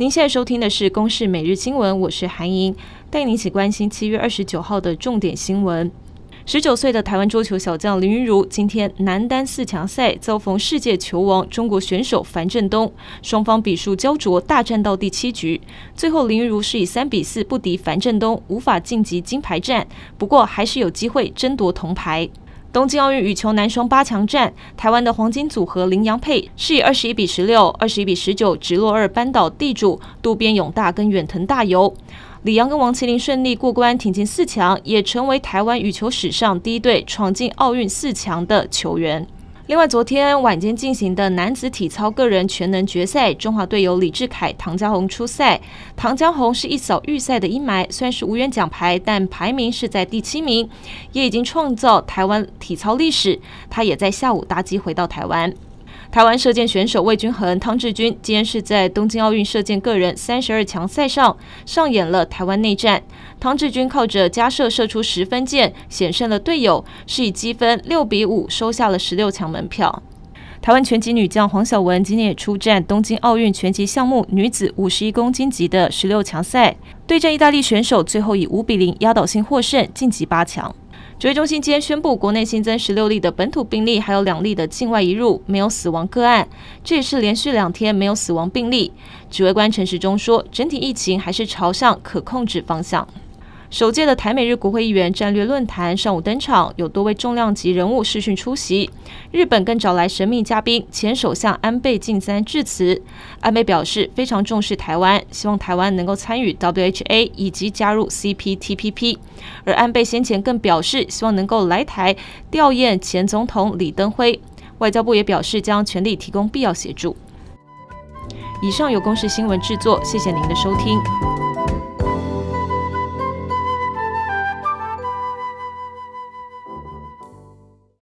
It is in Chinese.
您现在收听的是《公视每日新闻》，我是韩莹，带您一起关心七月二十九号的重点新闻。十九岁的台湾桌球小将林昀儒今天男单四强赛遭逢世界球王中国选手樊振东，双方比数胶着，大战到第七局，最后林昀儒是以三比四不敌樊振东，无法晋级金牌战，不过还是有机会争夺铜牌。东京奥运羽球男双八强战，台湾的黄金组合林洋配是以二十一比十六、二十一比十九直落二扳倒地主渡边勇大跟远藤大由。李阳跟王麒麟顺利过关，挺进四强，也成为台湾羽球史上第一队闯进奥运四强的球员。另外，昨天晚间进行的男子体操个人全能决赛，中华队有李志凯、唐家鸿出赛。唐家鸿是一扫预赛的阴霾，虽然是无缘奖牌，但排名是在第七名，也已经创造台湾体操历史。他也在下午搭机回到台湾。台湾射箭选手魏均衡、汤志军今天是在东京奥运射箭个人三十二强赛上上演了台湾内战。汤志军靠着加射射出十分箭，险胜了队友，是以积分六比五收下了十六强门票。台湾拳击女将黄晓雯今天也出战东京奥运拳击项目女子五十一公斤级的十六强赛，对战意大利选手，最后以五比零压倒性获胜，晋级八强。指挥中心今天宣布，国内新增十六例的本土病例，还有两例的境外移入，没有死亡个案。这也是连续两天没有死亡病例。指挥官陈时中说，整体疫情还是朝向可控制方向。首届的台美日国会议员战略论坛上午登场，有多位重量级人物视讯出席。日本更找来神秘嘉宾前首相安倍晋三致辞。安倍表示非常重视台湾，希望台湾能够参与 WHA 以及加入 CPTPP。而安倍先前更表示希望能够来台吊唁前总统李登辉。外交部也表示将全力提供必要协助。以上由公视新闻制作，谢谢您的收听。